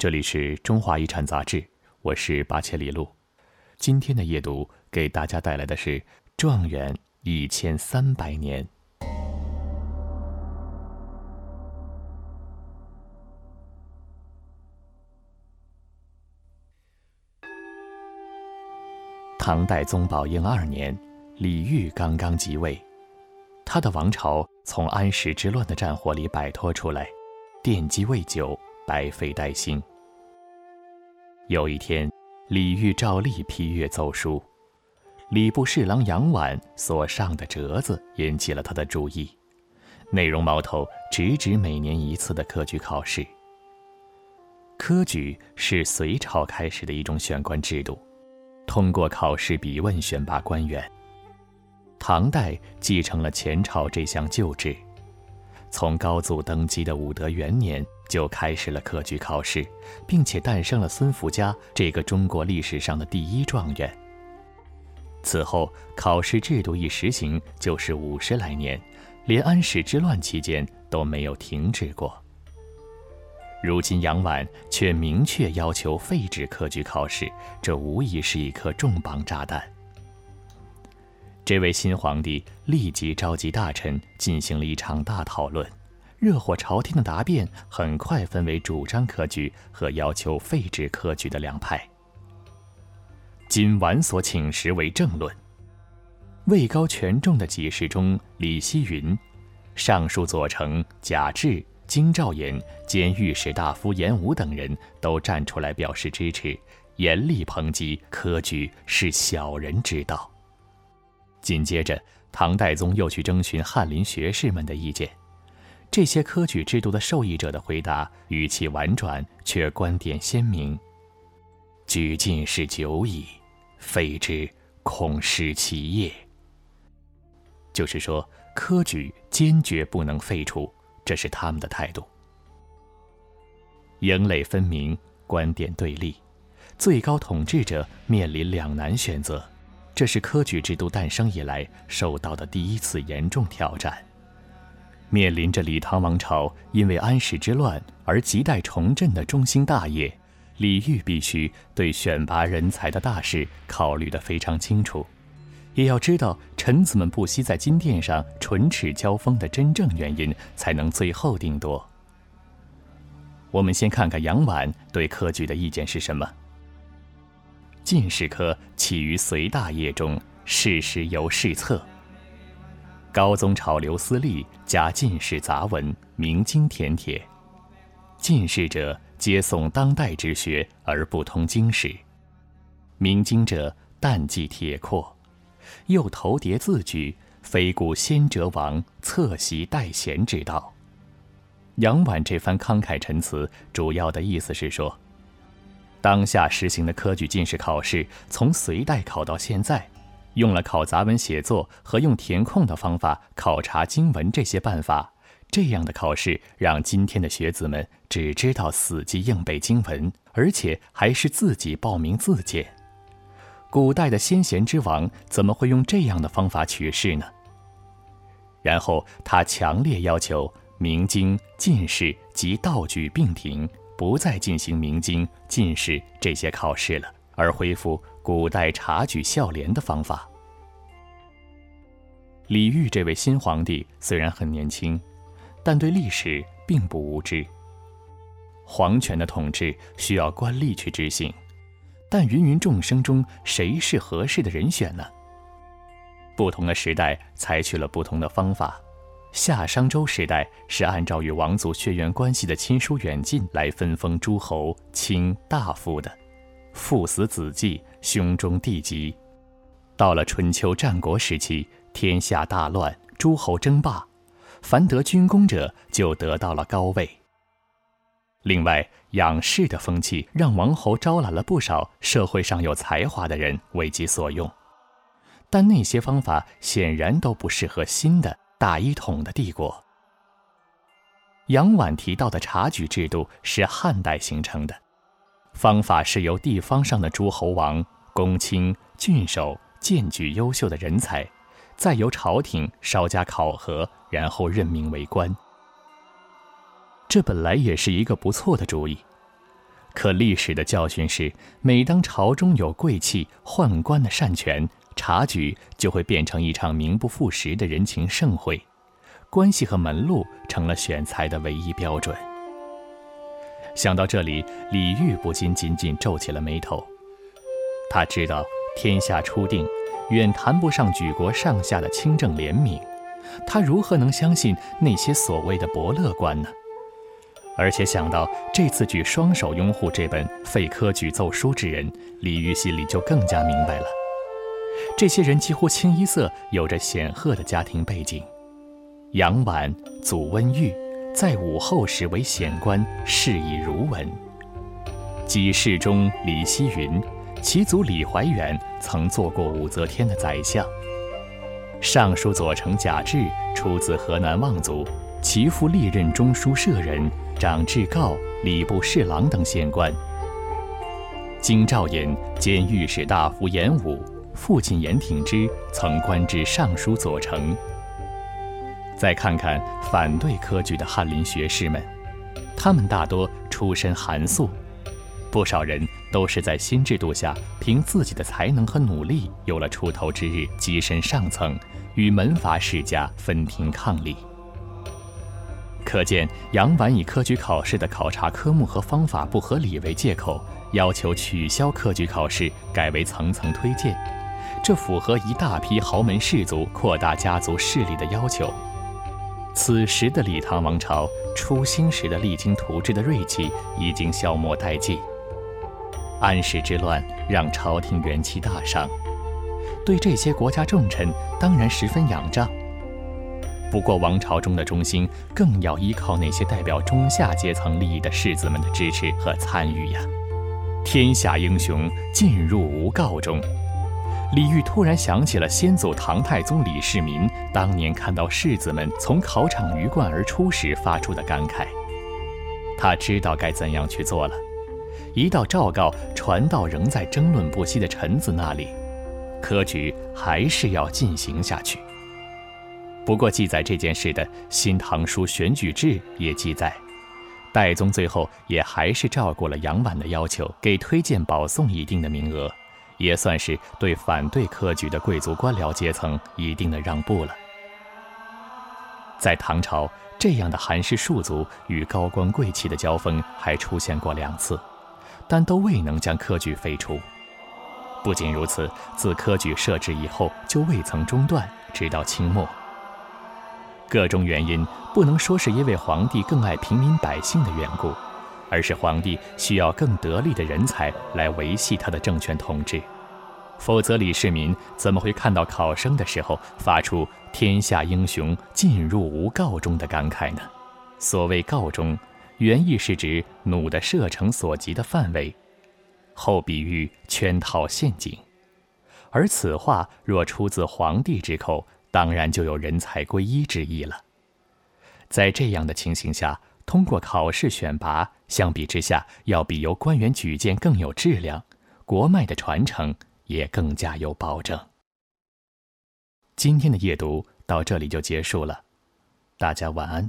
这里是中华遗产杂志，我是八千里路。今天的夜读给大家带来的是状元一千三百年。唐代宗宝应二年，李煜刚刚即位，他的王朝从安史之乱的战火里摆脱出来，奠基未久，白费待兴。有一天，李煜照例批阅奏书，礼部侍郎杨婉所上的折子引起了他的注意，内容矛头直指每年一次的科举考试。科举是隋朝开始的一种选官制度，通过考试比问选拔官员。唐代继承了前朝这项旧制，从高祖登基的武德元年。就开始了科举考试，并且诞生了孙福家这个中国历史上的第一状元。此后，考试制度一实行就是五十来年，连安史之乱期间都没有停止过。如今杨婉却明确要求废止科举考试，这无疑是一颗重磅炸弹。这位新皇帝立即召集大臣进行了一场大讨论。热火朝天的答辩很快分为主张科举和要求废止科举的两派。今晚所请实为正论。位高权重的给事中李希云、尚书左丞贾至、京兆尹兼御史大夫严武等人都站出来表示支持，严厉抨击科举是小人之道。紧接着，唐代宗又去征询翰林学士们的意见。这些科举制度的受益者的回答语气婉转，却观点鲜明。举进士久矣，废之恐失其业。就是说，科举坚决不能废除，这是他们的态度。营垒分明，观点对立，最高统治者面临两难选择，这是科举制度诞生以来受到的第一次严重挑战。面临着李唐王朝因为安史之乱而亟待重振的中兴大业，李煜必须对选拔人才的大事考虑得非常清楚，也要知道臣子们不惜在金殿上唇齿交锋的真正原因，才能最后定夺。我们先看看杨婉对科举的意见是什么。进士科起于隋大业中，事时由试策。高宗朝刘思立加进士杂文，明经填帖。进士者皆诵当代之学而不通经史，明经者淡记铁阔，又头叠字句，非古先哲王侧习代贤之道。杨婉这番慷慨陈词，主要的意思是说，当下实行的科举进士考试，从隋代考到现在。用了考杂文写作和用填空的方法考察经文这些办法，这样的考试让今天的学子们只知道死记硬背经文，而且还是自己报名自荐。古代的先贤之王怎么会用这样的方法取士呢？然后他强烈要求明经、进士及道举并停，不再进行明经、进士这些考试了，而恢复。古代察举孝廉的方法。李煜这位新皇帝虽然很年轻，但对历史并不无知。皇权的统治需要官吏去执行，但芸芸众生中谁是合适的人选呢？不同的时代采取了不同的方法。夏商周时代是按照与王族血缘关系的亲疏远近来分封诸侯、卿大夫的。父死子继，兄终弟及。到了春秋战国时期，天下大乱，诸侯争霸，凡得军功者就得到了高位。另外，养士的风气让王侯招揽了不少社会上有才华的人为己所用，但那些方法显然都不适合新的大一统的帝国。杨婉提到的察举制度是汉代形成的。方法是由地方上的诸侯王、公卿、郡守荐举优秀的人才，再由朝廷稍加考核，然后任命为官。这本来也是一个不错的主意。可历史的教训是，每当朝中有贵气、宦官的擅权，察举就会变成一场名不副实的人情盛会，关系和门路成了选才的唯一标准。想到这里，李煜不禁紧紧皱起了眉头。他知道天下初定，远谈不上举国上下的清正廉明，他如何能相信那些所谓的伯乐观呢？而且想到这次举双手拥护这本废科举奏书之人，李煜心里就更加明白了。这些人几乎清一色有着显赫的家庭背景，杨婉、祖温玉。在武后时为显官，仕以儒文。己世中李希云，其祖李怀远曾做过武则天的宰相。尚书左丞贾至出自河南望族，其父历任中书舍人、长治诰、礼部侍郎等县官。京兆尹兼御史大夫严武，父亲严挺之曾官至尚书左丞。再看看反对科举的翰林学士们，他们大多出身寒素，不少人都是在新制度下凭自己的才能和努力有了出头之日，跻身上层，与门阀世家分庭抗礼。可见杨婉以科举考试的考察科目和方法不合理为借口，要求取消科举考试，改为层层推荐，这符合一大批豪门士族扩大家族势力的要求。此时的李唐王朝，初兴时的励精图治的锐气已经消磨殆尽。安史之乱让朝廷元气大伤，对这些国家重臣当然十分仰仗。不过，王朝中的中心更要依靠那些代表中下阶层利益的士子们的支持和参与呀。天下英雄尽入吾告中。李煜突然想起了先祖唐太宗李世民当年看到士子们从考场鱼贯而出时发出的感慨，他知道该怎样去做了。一道诏告传到仍在争论不息的臣子那里，科举还是要进行下去。不过，记载这件事的《新唐书选举志》也记载，代宗最后也还是照顾了杨婉的要求，给推荐保送一定的名额。也算是对反对科举的贵族官僚阶层一定的让步了。在唐朝，这样的寒士庶族与高官贵戚的交锋还出现过两次，但都未能将科举废除。不仅如此，自科举设置以后就未曾中断，直到清末。各种原因不能说是因为皇帝更爱平民百姓的缘故。而是皇帝需要更得力的人才来维系他的政权统治，否则李世民怎么会看到考生的时候发出“天下英雄尽入吾告中”的感慨呢？所谓“告中”，原意是指弩的射程所及的范围，后比喻圈套陷阱。而此话若出自皇帝之口，当然就有人才归一之意了。在这样的情形下。通过考试选拔，相比之下，要比由官员举荐更有质量，国脉的传承也更加有保证。今天的夜读到这里就结束了，大家晚安。